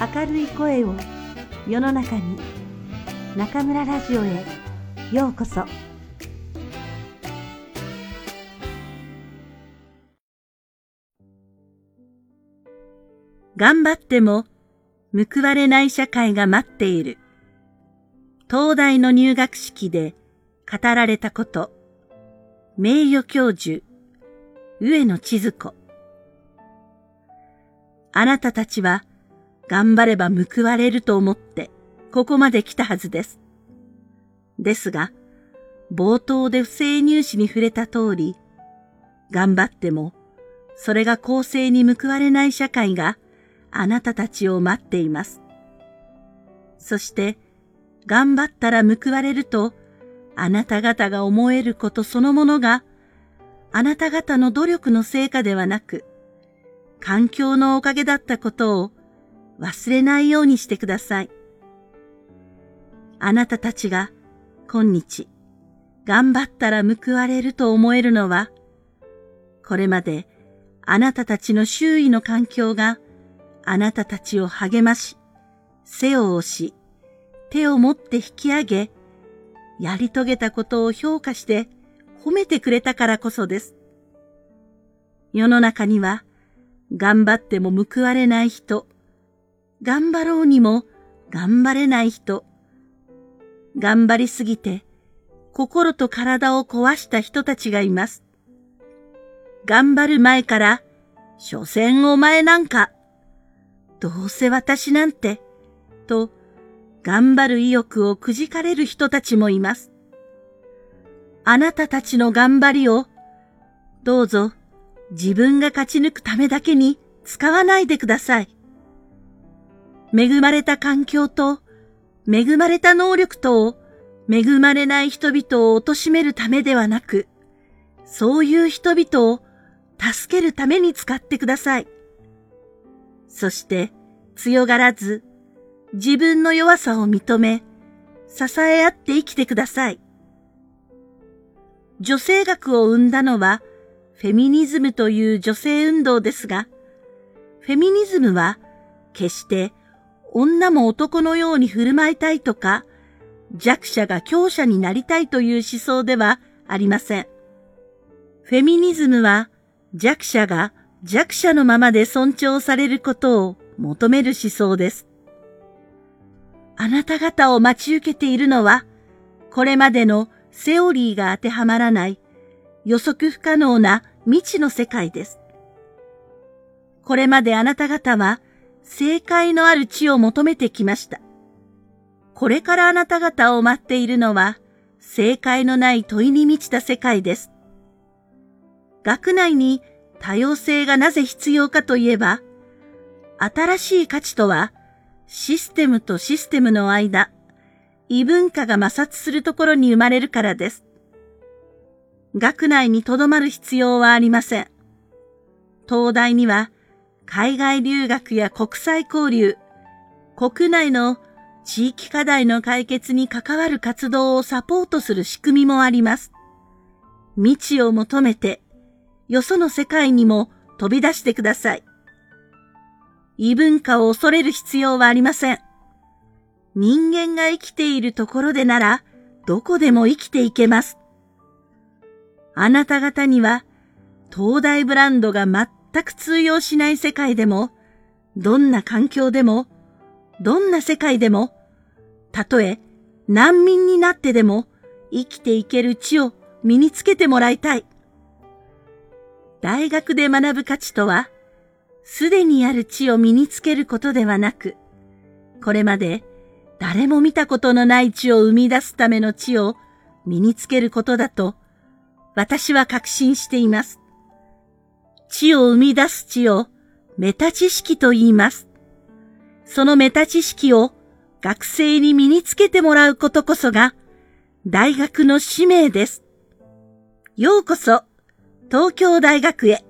明るい声を世の中に中村ラジオへようこそ頑張っても報われない社会が待っている。東大の入学式で語られたこと。名誉教授、上野千鶴子。あなたたちは頑張れば報われると思ってここまで来たはずです。ですが、冒頭で不正入試に触れた通り、頑張ってもそれが公正に報われない社会があなたたちを待っています。そして、頑張ったら報われると、あなた方が思えることそのものが、あなた方の努力の成果ではなく、環境のおかげだったことを忘れないようにしてください。あなたたちが今日頑張ったら報われると思えるのは、これまであなたたちの周囲の環境があなたたちを励まし、背を押し、手を持って引き上げ、やり遂げたことを評価して褒めてくれたからこそです。世の中には、頑張っても報われない人、頑張ろうにも頑張れない人、頑張りすぎて心と体を壊した人たちがいます。頑張る前から、所詮お前なんか、どうせ私なんて、と、頑張る意欲をくじかれる人たちもいます。あなたたちの頑張りを、どうぞ自分が勝ち抜くためだけに使わないでください。恵まれた環境と、恵まれた能力と、恵まれない人々を貶めるためではなく、そういう人々を助けるために使ってください。そして強がらず自分の弱さを認め支え合って生きてください。女性学を生んだのはフェミニズムという女性運動ですが、フェミニズムは決して女も男のように振る舞いたいとか、弱者が強者になりたいという思想ではありません。フェミニズムは弱者が弱者のままで尊重されることを求める思想です。あなた方を待ち受けているのは、これまでのセオリーが当てはまらない予測不可能な未知の世界です。これまであなた方は正解のある地を求めてきました。これからあなた方を待っているのは正解のない問いに満ちた世界です。学内に多様性がなぜ必要かといえば、新しい価値とは、システムとシステムの間、異文化が摩擦するところに生まれるからです。学内に留まる必要はありません。東大には、海外留学や国際交流、国内の地域課題の解決に関わる活動をサポートする仕組みもあります。未知を求めてよその世界にも飛び出してください。異文化を恐れる必要はありません。人間が生きているところでなら、どこでも生きていけます。あなた方には、東大ブランドが全全く通用しない世界でも、どんな環境でも、どんな世界でも、たとえ難民になってでも生きていける地を身につけてもらいたい。大学で学ぶ価値とは、すでにある知を身につけることではなく、これまで誰も見たことのない知を生み出すための知を身につけることだと、私は確信しています。地を生み出す地をメタ知識と言います。そのメタ知識を学生に身につけてもらうことこそが大学の使命です。ようこそ東京大学へ。